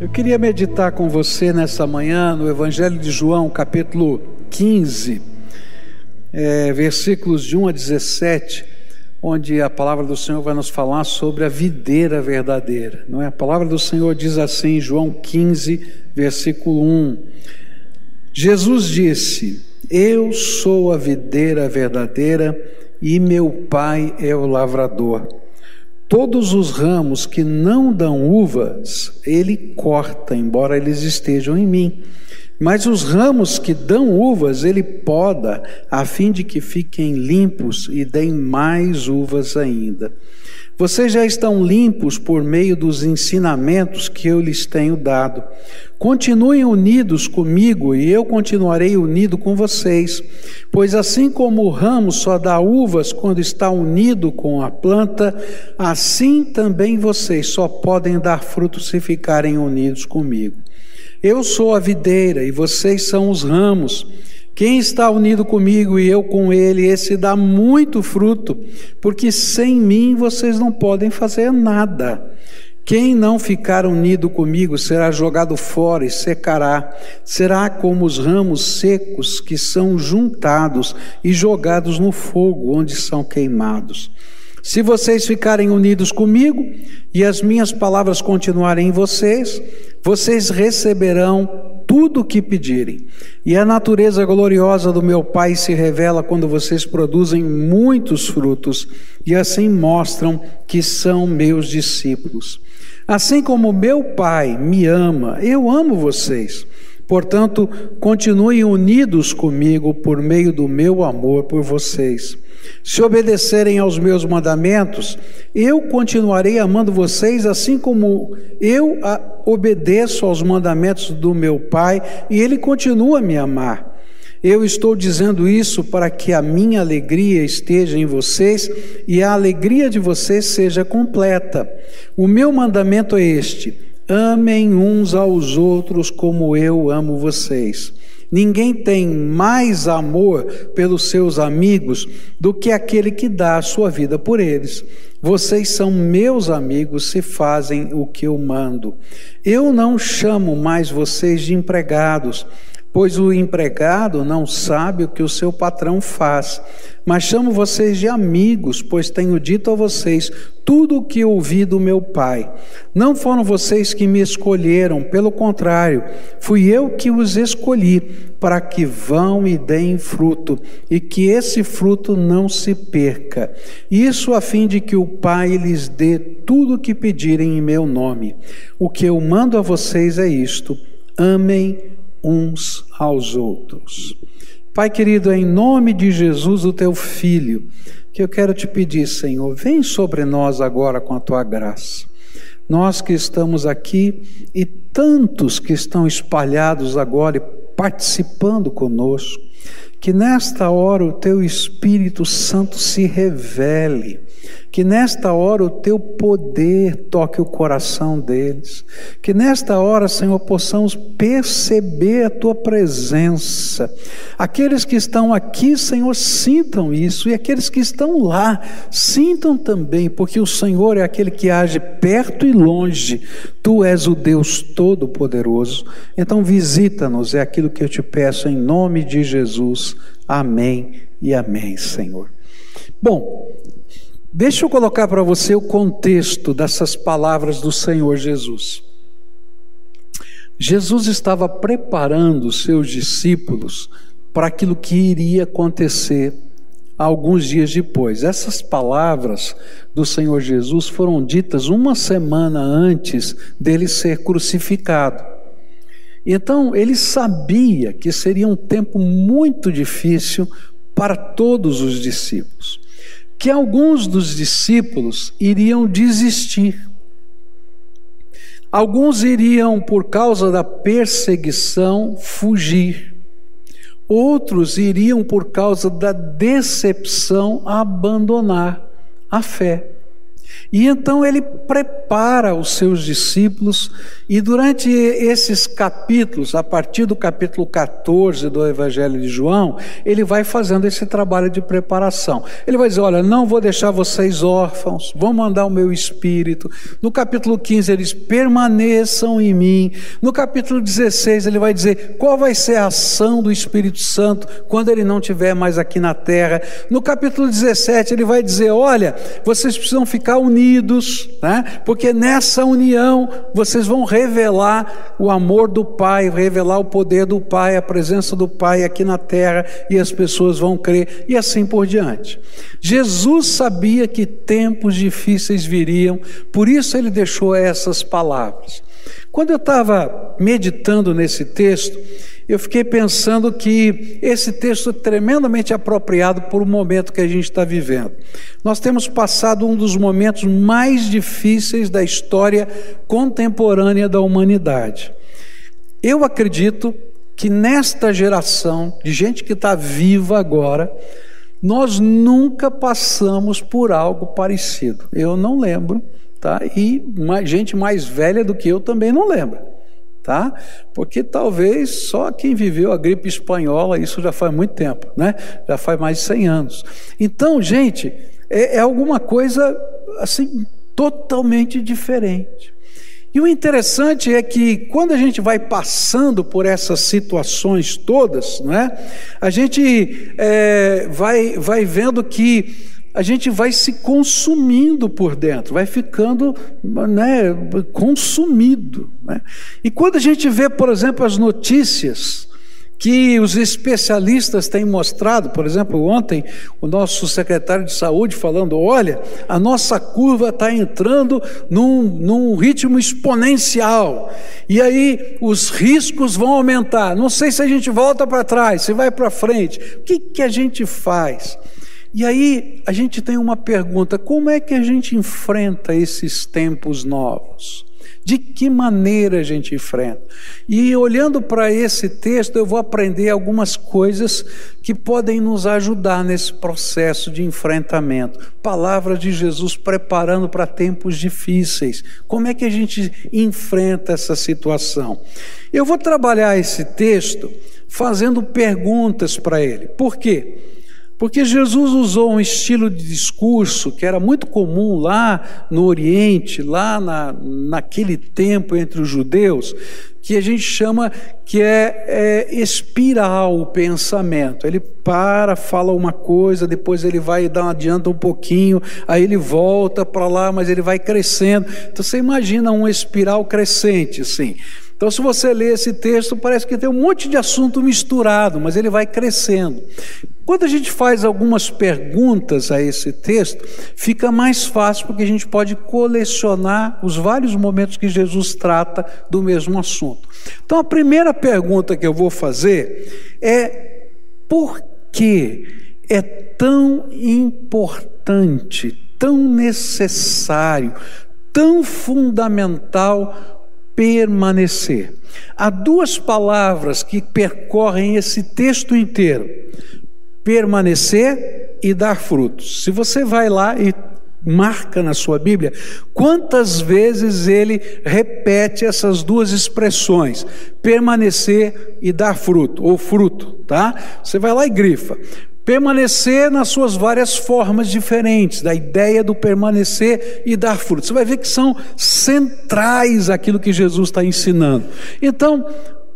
Eu queria meditar com você nessa manhã no Evangelho de João, capítulo 15, é, versículos de 1 a 17, onde a palavra do Senhor vai nos falar sobre a videira verdadeira. Não é? A palavra do Senhor diz assim, João 15, versículo 1. Jesus disse: Eu sou a videira verdadeira e meu Pai é o lavrador. Todos os ramos que não dão uvas, ele corta, embora eles estejam em mim. Mas os ramos que dão uvas, ele poda, a fim de que fiquem limpos e deem mais uvas ainda. Vocês já estão limpos por meio dos ensinamentos que eu lhes tenho dado. Continuem unidos comigo e eu continuarei unido com vocês. Pois assim como o ramo só dá uvas quando está unido com a planta, assim também vocês só podem dar frutos se ficarem unidos comigo. Eu sou a videira e vocês são os ramos. Quem está unido comigo e eu com ele, esse dá muito fruto, porque sem mim vocês não podem fazer nada. Quem não ficar unido comigo será jogado fora e secará, será como os ramos secos que são juntados e jogados no fogo, onde são queimados. Se vocês ficarem unidos comigo e as minhas palavras continuarem em vocês, vocês receberão tudo o que pedirem. E a natureza gloriosa do meu Pai se revela quando vocês produzem muitos frutos e assim mostram que são meus discípulos. Assim como meu Pai me ama, eu amo vocês. Portanto, continuem unidos comigo por meio do meu amor por vocês. Se obedecerem aos meus mandamentos, eu continuarei amando vocês, assim como eu obedeço aos mandamentos do meu Pai e Ele continua a me amar. Eu estou dizendo isso para que a minha alegria esteja em vocês e a alegria de vocês seja completa. O meu mandamento é este: amem uns aos outros como eu amo vocês. Ninguém tem mais amor pelos seus amigos do que aquele que dá a sua vida por eles. Vocês são meus amigos se fazem o que eu mando. Eu não chamo mais vocês de empregados pois o empregado não sabe o que o seu patrão faz. Mas chamo vocês de amigos, pois tenho dito a vocês tudo o que ouvi do meu Pai. Não foram vocês que me escolheram, pelo contrário, fui eu que os escolhi, para que vão e deem fruto, e que esse fruto não se perca. Isso a fim de que o Pai lhes dê tudo o que pedirem em meu nome. O que eu mando a vocês é isto: amem uns aos outros. Pai querido, em nome de Jesus, o teu filho, que eu quero te pedir, Senhor, vem sobre nós agora com a tua graça. Nós que estamos aqui e tantos que estão espalhados agora e participando conosco, que nesta hora o teu Espírito Santo se revele que nesta hora o teu poder toque o coração deles. Que nesta hora, Senhor, possamos perceber a tua presença. Aqueles que estão aqui, Senhor, sintam isso. E aqueles que estão lá, sintam também, porque o Senhor é aquele que age perto e longe. Tu és o Deus Todo-Poderoso. Então, visita-nos, é aquilo que eu te peço em nome de Jesus. Amém e amém, Senhor. Bom, Deixa eu colocar para você o contexto dessas palavras do Senhor Jesus. Jesus estava preparando os seus discípulos para aquilo que iria acontecer alguns dias depois. Essas palavras do Senhor Jesus foram ditas uma semana antes dele ser crucificado. Então, ele sabia que seria um tempo muito difícil para todos os discípulos que alguns dos discípulos iriam desistir. Alguns iriam, por causa da perseguição, fugir. Outros iriam, por causa da decepção, abandonar a fé. E então ele prepara os seus discípulos, e durante esses capítulos, a partir do capítulo 14 do Evangelho de João, ele vai fazendo esse trabalho de preparação. Ele vai dizer: Olha, não vou deixar vocês órfãos, vou mandar o meu espírito. No capítulo 15, eles permaneçam em mim. No capítulo 16, ele vai dizer qual vai ser a ação do Espírito Santo quando ele não estiver mais aqui na terra. No capítulo 17, ele vai dizer: Olha, vocês precisam ficar unidos unidos, né? porque nessa união vocês vão revelar o amor do Pai, revelar o poder do Pai, a presença do Pai aqui na terra, e as pessoas vão crer, e assim por diante. Jesus sabia que tempos difíceis viriam, por isso ele deixou essas palavras. Quando eu estava meditando nesse texto, eu fiquei pensando que esse texto é tremendamente apropriado por o momento que a gente está vivendo. Nós temos passado um dos momentos mais difíceis da história contemporânea da humanidade. Eu acredito que nesta geração de gente que está viva agora, nós nunca passamos por algo parecido. Eu não lembro, tá? E gente mais velha do que eu também não lembra tá? Porque talvez só quem viveu a gripe espanhola, isso já faz muito tempo, né? Já faz mais de 100 anos. Então, gente, é, é alguma coisa assim totalmente diferente. E o interessante é que quando a gente vai passando por essas situações todas, né, a gente é, vai, vai vendo que a gente vai se consumindo por dentro, vai ficando né, consumido. Né? E quando a gente vê, por exemplo, as notícias que os especialistas têm mostrado, por exemplo, ontem o nosso secretário de saúde falando: olha, a nossa curva está entrando num, num ritmo exponencial, e aí os riscos vão aumentar. Não sei se a gente volta para trás, se vai para frente. O que, que a gente faz? E aí a gente tem uma pergunta: como é que a gente enfrenta esses tempos novos? De que maneira a gente enfrenta? E olhando para esse texto, eu vou aprender algumas coisas que podem nos ajudar nesse processo de enfrentamento. Palavras de Jesus preparando para tempos difíceis. Como é que a gente enfrenta essa situação? Eu vou trabalhar esse texto fazendo perguntas para ele. Por quê? Porque Jesus usou um estilo de discurso que era muito comum lá no Oriente, lá na, naquele tempo entre os judeus, que a gente chama que é, é espiral o pensamento. Ele para, fala uma coisa, depois ele vai dar adianta um pouquinho, aí ele volta para lá, mas ele vai crescendo. Então você imagina um espiral crescente, assim. Então, se você lê esse texto, parece que tem um monte de assunto misturado, mas ele vai crescendo. Quando a gente faz algumas perguntas a esse texto, fica mais fácil porque a gente pode colecionar os vários momentos que Jesus trata do mesmo assunto. Então, a primeira pergunta que eu vou fazer é: por que é tão importante, tão necessário, tão fundamental permanecer? Há duas palavras que percorrem esse texto inteiro permanecer e dar frutos. Se você vai lá e marca na sua Bíblia quantas vezes ele repete essas duas expressões, permanecer e dar fruto, ou fruto, tá? Você vai lá e grifa. Permanecer nas suas várias formas diferentes, da ideia do permanecer e dar fruto. Você vai ver que são centrais aquilo que Jesus está ensinando. Então,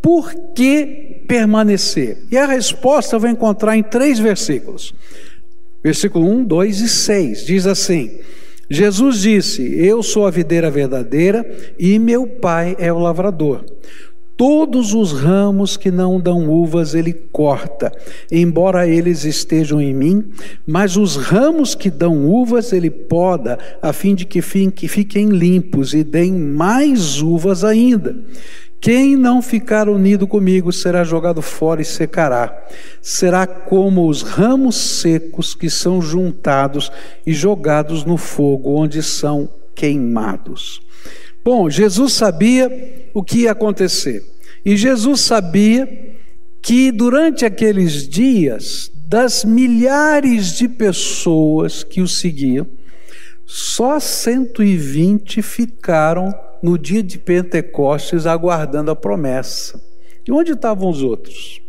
por que permanecer? E a resposta eu vou encontrar em três versículos. Versículo 1, 2 e 6 diz assim: Jesus disse: Eu sou a videira verdadeira e meu pai é o lavrador. Todos os ramos que não dão uvas ele corta, embora eles estejam em mim, mas os ramos que dão uvas ele poda, a fim de que fiquem limpos e deem mais uvas ainda. Quem não ficar unido comigo será jogado fora e secará. Será como os ramos secos que são juntados e jogados no fogo, onde são queimados. Bom, Jesus sabia o que ia acontecer. E Jesus sabia que durante aqueles dias, das milhares de pessoas que o seguiam, Só 120 ficaram no dia de Pentecostes aguardando a promessa. E onde estavam os outros?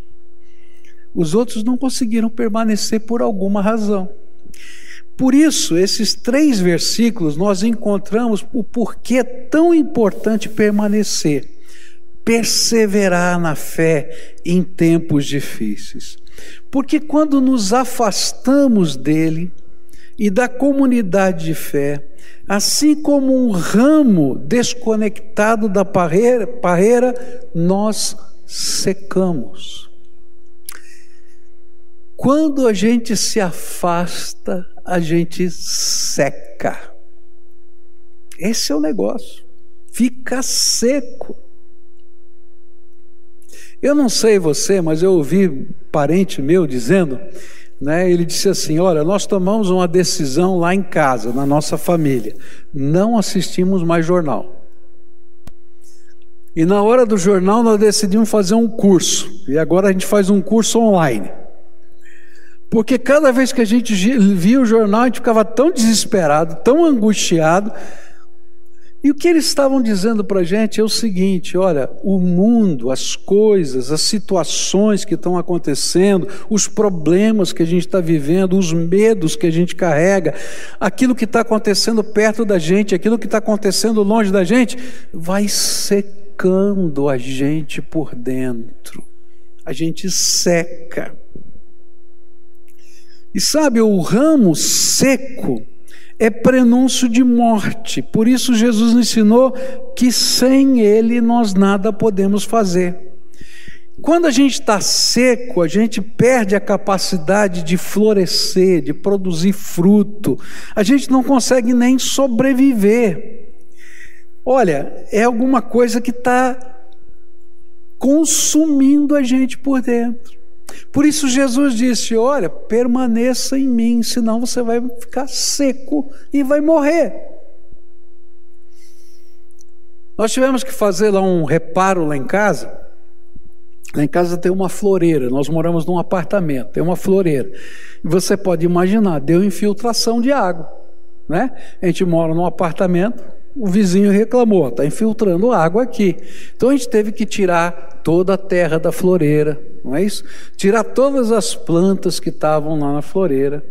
Os outros não conseguiram permanecer por alguma razão. Por isso, esses três versículos, nós encontramos o porquê tão importante permanecer, perseverar na fé em tempos difíceis. Porque quando nos afastamos dele e da comunidade de fé, assim como um ramo desconectado da parreira, parreira nós secamos. Quando a gente se afasta, a gente seca. Esse é o negócio. Fica seco. Eu não sei você, mas eu ouvi parente meu dizendo, né, ele disse assim: Olha, nós tomamos uma decisão lá em casa, na nossa família, não assistimos mais jornal. E na hora do jornal nós decidimos fazer um curso, e agora a gente faz um curso online. Porque cada vez que a gente via o jornal, a gente ficava tão desesperado, tão angustiado. E o que eles estavam dizendo para a gente é o seguinte: olha, o mundo, as coisas, as situações que estão acontecendo, os problemas que a gente está vivendo, os medos que a gente carrega, aquilo que está acontecendo perto da gente, aquilo que está acontecendo longe da gente, vai secando a gente por dentro. A gente seca. E sabe, o ramo seco é prenúncio de morte. Por isso Jesus ensinou que sem ele nós nada podemos fazer. Quando a gente está seco, a gente perde a capacidade de florescer, de produzir fruto. A gente não consegue nem sobreviver. Olha, é alguma coisa que está consumindo a gente por dentro. Por isso Jesus disse: Olha, permaneça em mim, senão você vai ficar seco e vai morrer. Nós tivemos que fazer lá um reparo lá em casa. Lá em casa tem uma floreira, nós moramos num apartamento, tem uma floreira. E você pode imaginar, deu infiltração de água. Né? A gente mora num apartamento, o vizinho reclamou, está infiltrando água aqui. Então a gente teve que tirar toda a terra da floreira, não é isso? Tirar todas as plantas que estavam lá na floreira.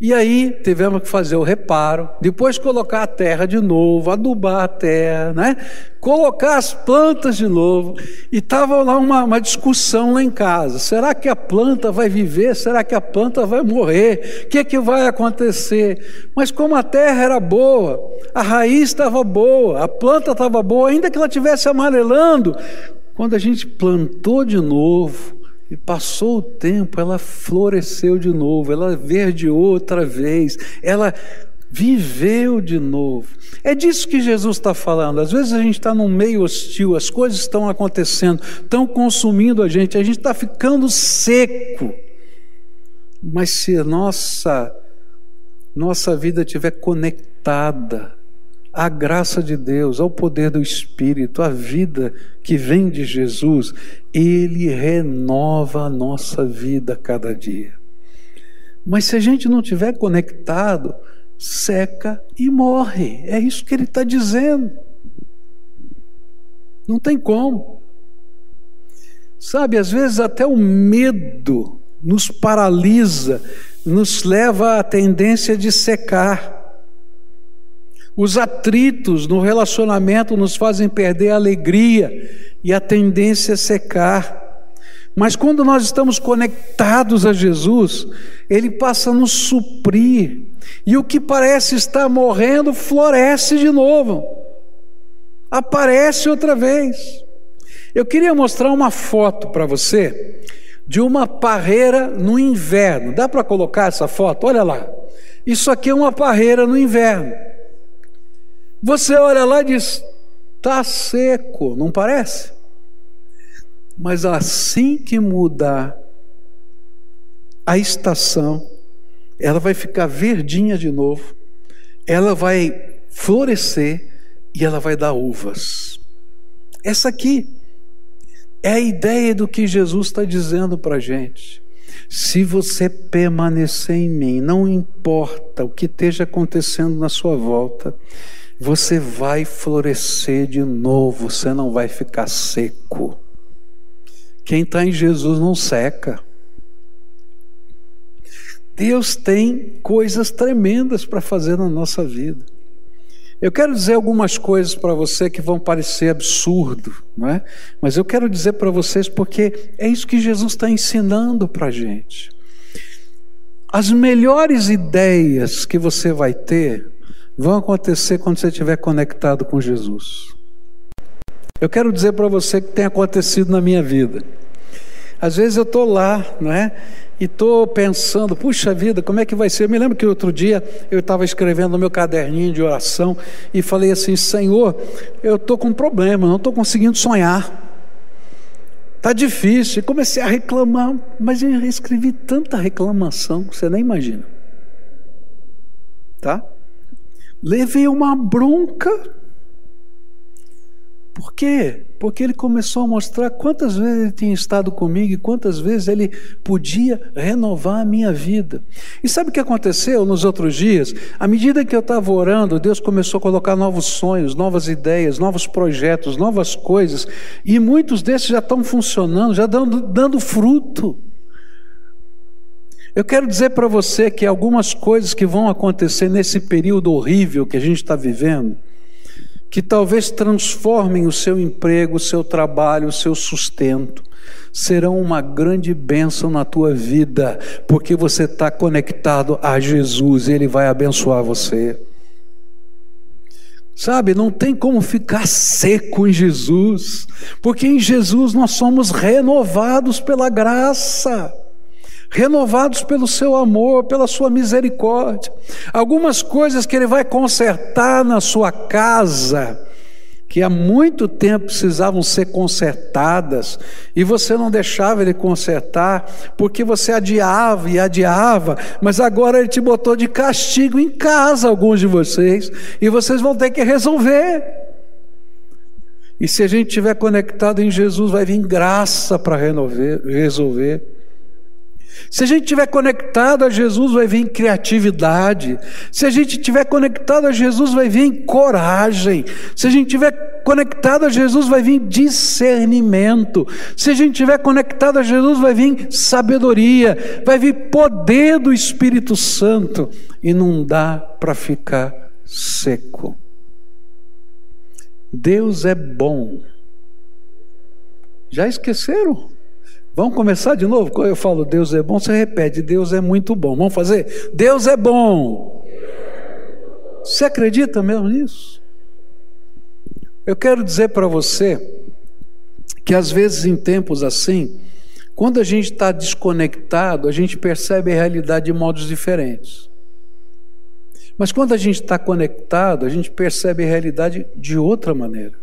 E aí tivemos que fazer o reparo, depois colocar a terra de novo, adubar a terra, né? colocar as plantas de novo. E estava lá uma, uma, discussão lá em casa: será que a planta vai viver? Será que a planta vai morrer? O que, que vai acontecer? Mas como a terra era boa, a raiz estava boa, a planta estava boa, ainda que ela estivesse amarelando, quando a gente plantou de novo, e passou o tempo, ela floresceu de novo, ela verdeou outra vez, ela viveu de novo. É disso que Jesus está falando. Às vezes a gente está num meio hostil, as coisas estão acontecendo, estão consumindo a gente, a gente está ficando seco. Mas se nossa, nossa vida estiver conectada à graça de Deus, ao poder do Espírito, à vida que vem de Jesus, Ele renova a nossa vida cada dia. Mas se a gente não estiver conectado, seca e morre. É isso que ele está dizendo. Não tem como. Sabe, às vezes até o medo nos paralisa, nos leva à tendência de secar. Os atritos no relacionamento nos fazem perder a alegria e a tendência a secar. Mas quando nós estamos conectados a Jesus, Ele passa a nos suprir. E o que parece estar morrendo floresce de novo, aparece outra vez. Eu queria mostrar uma foto para você de uma parreira no inverno. Dá para colocar essa foto? Olha lá. Isso aqui é uma parreira no inverno. Você olha lá e diz: está seco, não parece? Mas assim que mudar a estação, ela vai ficar verdinha de novo, ela vai florescer e ela vai dar uvas. Essa aqui é a ideia do que Jesus está dizendo para a gente. Se você permanecer em mim, não importa o que esteja acontecendo na sua volta, você vai florescer de novo, você não vai ficar seco. Quem está em Jesus não seca. Deus tem coisas tremendas para fazer na nossa vida. Eu quero dizer algumas coisas para você que vão parecer absurdo, não é? Mas eu quero dizer para vocês porque é isso que Jesus está ensinando para a gente. As melhores ideias que você vai ter vão acontecer quando você estiver conectado com Jesus. Eu quero dizer para você que tem acontecido na minha vida. Às vezes eu estou lá, não é? E estou pensando, puxa vida, como é que vai ser? Eu me lembro que outro dia eu estava escrevendo no meu caderninho de oração e falei assim: Senhor, eu estou com um problema, não estou conseguindo sonhar. Está difícil. E comecei a reclamar, mas eu escrevi tanta reclamação que você nem imagina. Tá? Levei uma bronca por quê? Porque ele começou a mostrar quantas vezes ele tinha estado comigo e quantas vezes ele podia renovar a minha vida. E sabe o que aconteceu nos outros dias? À medida que eu estava orando, Deus começou a colocar novos sonhos, novas ideias, novos projetos, novas coisas, e muitos desses já estão funcionando, já dando, dando fruto. Eu quero dizer para você que algumas coisas que vão acontecer nesse período horrível que a gente está vivendo, que talvez transformem o seu emprego, o seu trabalho, o seu sustento, serão uma grande bênção na tua vida, porque você está conectado a Jesus e Ele vai abençoar você. Sabe, não tem como ficar seco em Jesus, porque em Jesus nós somos renovados pela graça renovados pelo seu amor, pela sua misericórdia. Algumas coisas que Ele vai consertar na sua casa, que há muito tempo precisavam ser consertadas, e você não deixava Ele consertar, porque você adiava e adiava, mas agora Ele te botou de castigo em casa, alguns de vocês, e vocês vão ter que resolver. E se a gente estiver conectado em Jesus, vai vir graça para resolver. Se a gente estiver conectado a Jesus, vai vir criatividade. Se a gente estiver conectado a Jesus, vai vir coragem. Se a gente estiver conectado a Jesus, vai vir discernimento. Se a gente estiver conectado a Jesus, vai vir sabedoria. Vai vir poder do Espírito Santo. E não dá para ficar seco. Deus é bom. Já esqueceram? Vamos começar de novo? Quando eu falo Deus é bom, você repete: Deus é muito bom. Vamos fazer? Deus é bom. Você acredita mesmo nisso? Eu quero dizer para você que às vezes em tempos assim, quando a gente está desconectado, a gente percebe a realidade de modos diferentes. Mas quando a gente está conectado, a gente percebe a realidade de outra maneira.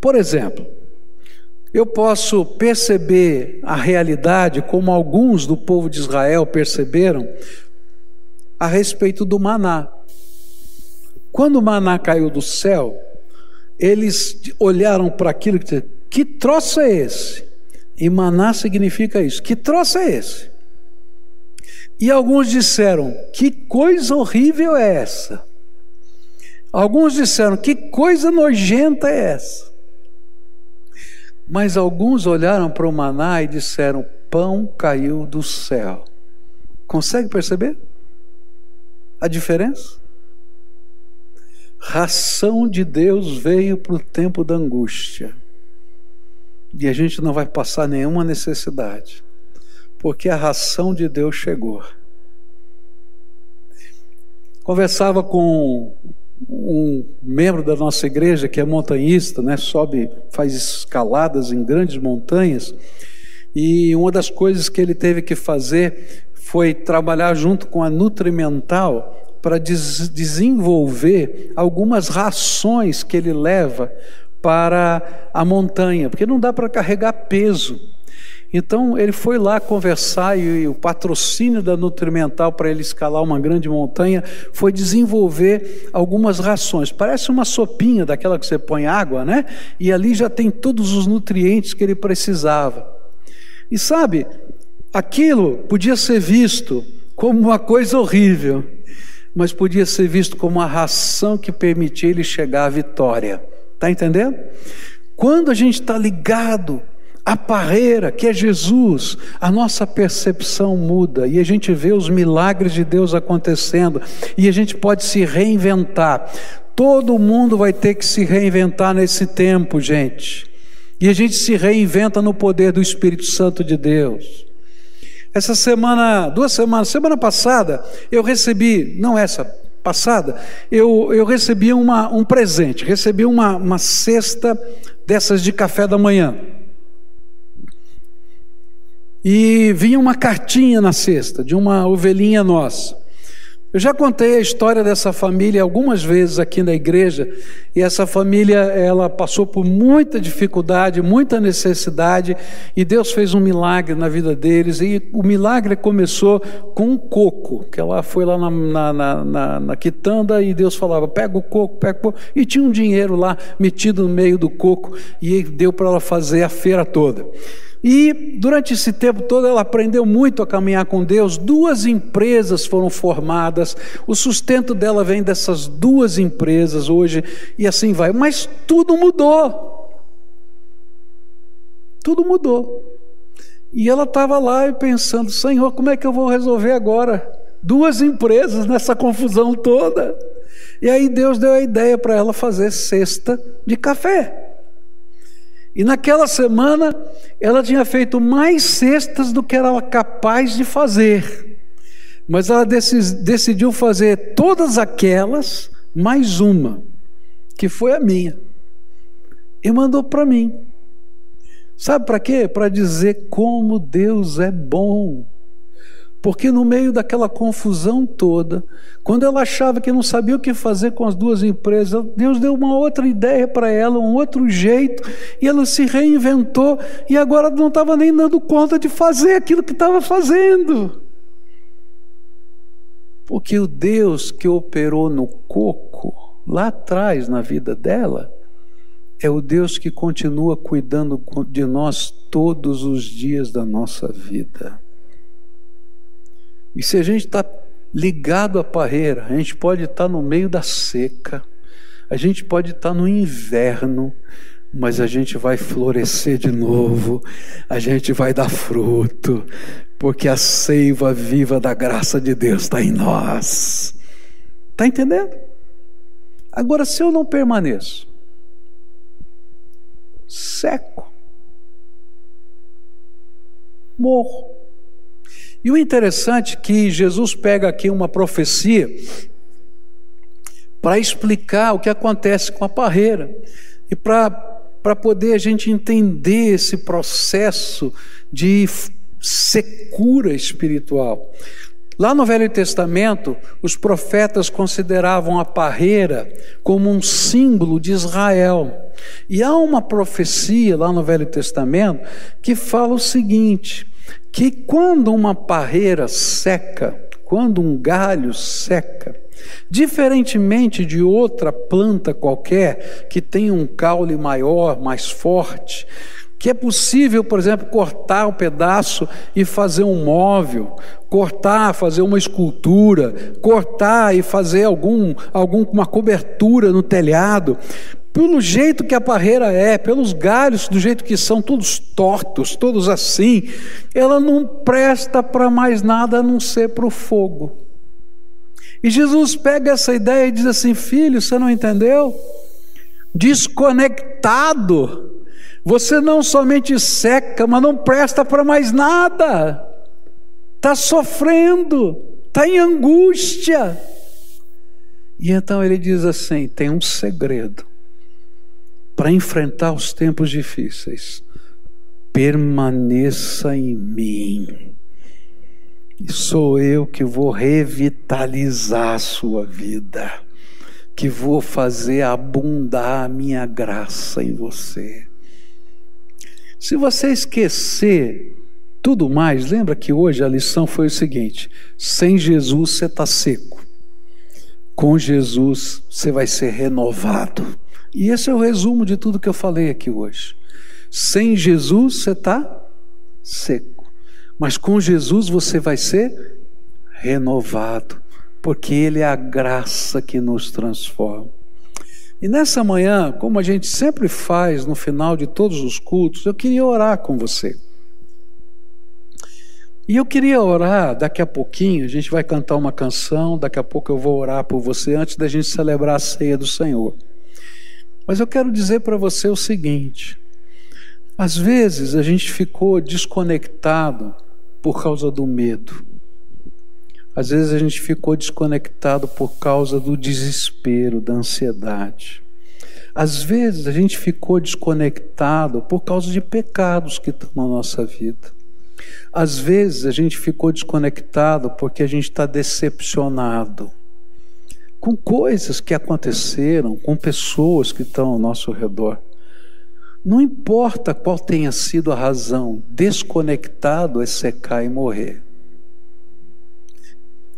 Por exemplo, eu posso perceber a realidade como alguns do povo de Israel perceberam a respeito do maná. Quando o maná caiu do céu, eles olharam para aquilo e disseram: Que troço é esse? E maná significa isso. Que troço é esse? E alguns disseram: Que coisa horrível é essa? Alguns disseram: Que coisa nojenta é essa? Mas alguns olharam para o maná e disseram: Pão caiu do céu. Consegue perceber a diferença? Ração de Deus veio para o tempo da angústia. E a gente não vai passar nenhuma necessidade, porque a ração de Deus chegou. Conversava com um membro da nossa igreja que é montanhista, né, sobe, faz escaladas em grandes montanhas, e uma das coisas que ele teve que fazer foi trabalhar junto com a Nutrimental para des desenvolver algumas rações que ele leva para a montanha, porque não dá para carregar peso. Então ele foi lá conversar e, o patrocínio da Nutrimental para ele escalar uma grande montanha foi desenvolver algumas rações. Parece uma sopinha daquela que você põe água, né? E ali já tem todos os nutrientes que ele precisava. E sabe, Aquilo podia ser visto como uma coisa horrível, mas podia ser visto como uma ração que permitia ele chegar à vitória. Está entendendo? Quando a gente está ligado à parreira, que é Jesus, a nossa percepção muda e a gente vê os milagres de Deus acontecendo e a gente pode se reinventar. Todo mundo vai ter que se reinventar nesse tempo, gente. E a gente se reinventa no poder do Espírito Santo de Deus. Essa semana, duas semanas, semana passada, eu recebi, não essa, passada, eu, eu recebi uma, um presente, recebi uma, uma cesta dessas de café da manhã. E vinha uma cartinha na cesta, de uma ovelhinha nossa. Eu já contei a história dessa família algumas vezes aqui na igreja, e essa família, ela passou por muita dificuldade, muita necessidade, e Deus fez um milagre na vida deles, e o milagre começou com um coco, que ela foi lá na, na, na, na, na quitanda e Deus falava, pega o coco, pega o coco, e tinha um dinheiro lá metido no meio do coco, e deu para ela fazer a feira toda. E durante esse tempo todo ela aprendeu muito a caminhar com Deus. Duas empresas foram formadas, o sustento dela vem dessas duas empresas hoje, e assim vai. Mas tudo mudou. Tudo mudou. E ela estava lá pensando: Senhor, como é que eu vou resolver agora? Duas empresas nessa confusão toda. E aí Deus deu a ideia para ela fazer cesta de café. E naquela semana, ela tinha feito mais cestas do que era capaz de fazer. Mas ela decidiu fazer todas aquelas, mais uma, que foi a minha. E mandou para mim. Sabe para quê? Para dizer como Deus é bom. Porque no meio daquela confusão toda, quando ela achava que não sabia o que fazer com as duas empresas, Deus deu uma outra ideia para ela, um outro jeito, e ela se reinventou e agora não estava nem dando conta de fazer aquilo que estava fazendo. Porque o Deus que operou no coco, lá atrás na vida dela, é o Deus que continua cuidando de nós todos os dias da nossa vida. E se a gente está ligado à parreira, a gente pode estar tá no meio da seca, a gente pode estar tá no inverno, mas a gente vai florescer de novo, a gente vai dar fruto, porque a seiva viva da graça de Deus está em nós. Está entendendo? Agora, se eu não permaneço, seco, morro. E o interessante é que Jesus pega aqui uma profecia para explicar o que acontece com a parreira e para poder a gente entender esse processo de secura espiritual. Lá no Velho Testamento, os profetas consideravam a parreira como um símbolo de Israel. E há uma profecia lá no Velho Testamento que fala o seguinte: que quando uma parreira seca, quando um galho seca, diferentemente de outra planta qualquer que tem um caule maior, mais forte, que é possível, por exemplo, cortar um pedaço e fazer um móvel, cortar, fazer uma escultura, cortar e fazer algum, algum uma cobertura no telhado pelo jeito que a parreira é, pelos galhos do jeito que são, todos tortos, todos assim, ela não presta para mais nada a não ser para o fogo. E Jesus pega essa ideia e diz assim: Filho, você não entendeu? Desconectado, você não somente seca, mas não presta para mais nada, está sofrendo, está em angústia. E então ele diz assim: tem um segredo para enfrentar os tempos difíceis. Permaneça em mim. E sou eu que vou revitalizar a sua vida, que vou fazer abundar a minha graça em você. Se você esquecer tudo mais, lembra que hoje a lição foi o seguinte: sem Jesus você está seco, com Jesus você vai ser renovado. E esse é o resumo de tudo que eu falei aqui hoje. Sem Jesus você está seco. Mas com Jesus você vai ser renovado, porque Ele é a graça que nos transforma. E nessa manhã, como a gente sempre faz no final de todos os cultos, eu queria orar com você. E eu queria orar daqui a pouquinho, a gente vai cantar uma canção, daqui a pouco eu vou orar por você antes da gente celebrar a ceia do Senhor. Mas eu quero dizer para você o seguinte: às vezes a gente ficou desconectado por causa do medo. Às vezes a gente ficou desconectado por causa do desespero, da ansiedade. Às vezes a gente ficou desconectado por causa de pecados que estão na nossa vida. Às vezes a gente ficou desconectado porque a gente está decepcionado com coisas que aconteceram, com pessoas que estão ao nosso redor. Não importa qual tenha sido a razão, desconectado é secar e morrer.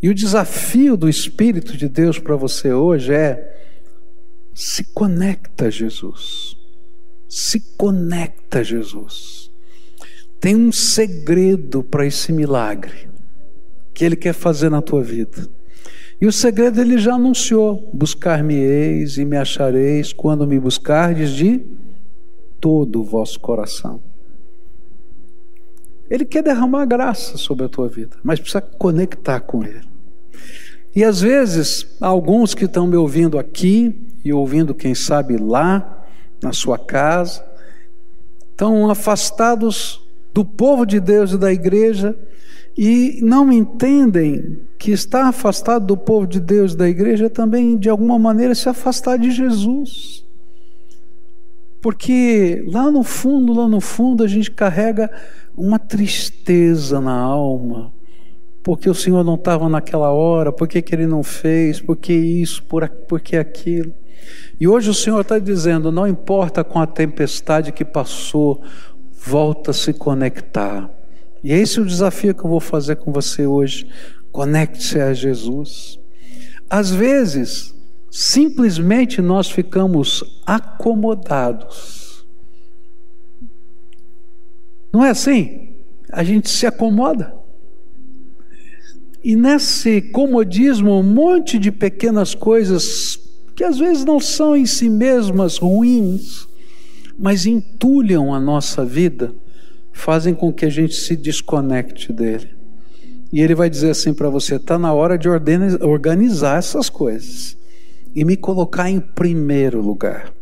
E o desafio do Espírito de Deus para você hoje é se conecta Jesus. Se conecta Jesus. Tem um segredo para esse milagre que ele quer fazer na tua vida. E o segredo ele já anunciou: buscar-me-eis e me achareis quando me buscardes de todo o vosso coração. Ele quer derramar graça sobre a tua vida, mas precisa conectar com Ele. E às vezes, alguns que estão me ouvindo aqui e ouvindo, quem sabe, lá, na sua casa, estão afastados do povo de Deus e da igreja e não entendem que estar afastado do povo de Deus da igreja é também, de alguma maneira, se afastar de Jesus. Porque lá no fundo, lá no fundo, a gente carrega uma tristeza na alma, porque o Senhor não estava naquela hora, porque que Ele não fez, porque isso, por, porque aquilo. E hoje o Senhor está dizendo: não importa com a tempestade que passou, volta a se conectar. E esse é o desafio que eu vou fazer com você hoje. Conecte-se a Jesus. Às vezes, simplesmente nós ficamos acomodados. Não é assim? A gente se acomoda. E nesse comodismo, um monte de pequenas coisas que às vezes não são em si mesmas ruins, mas entulham a nossa vida, fazem com que a gente se desconecte dele. E ele vai dizer assim para você: está na hora de organizar essas coisas e me colocar em primeiro lugar.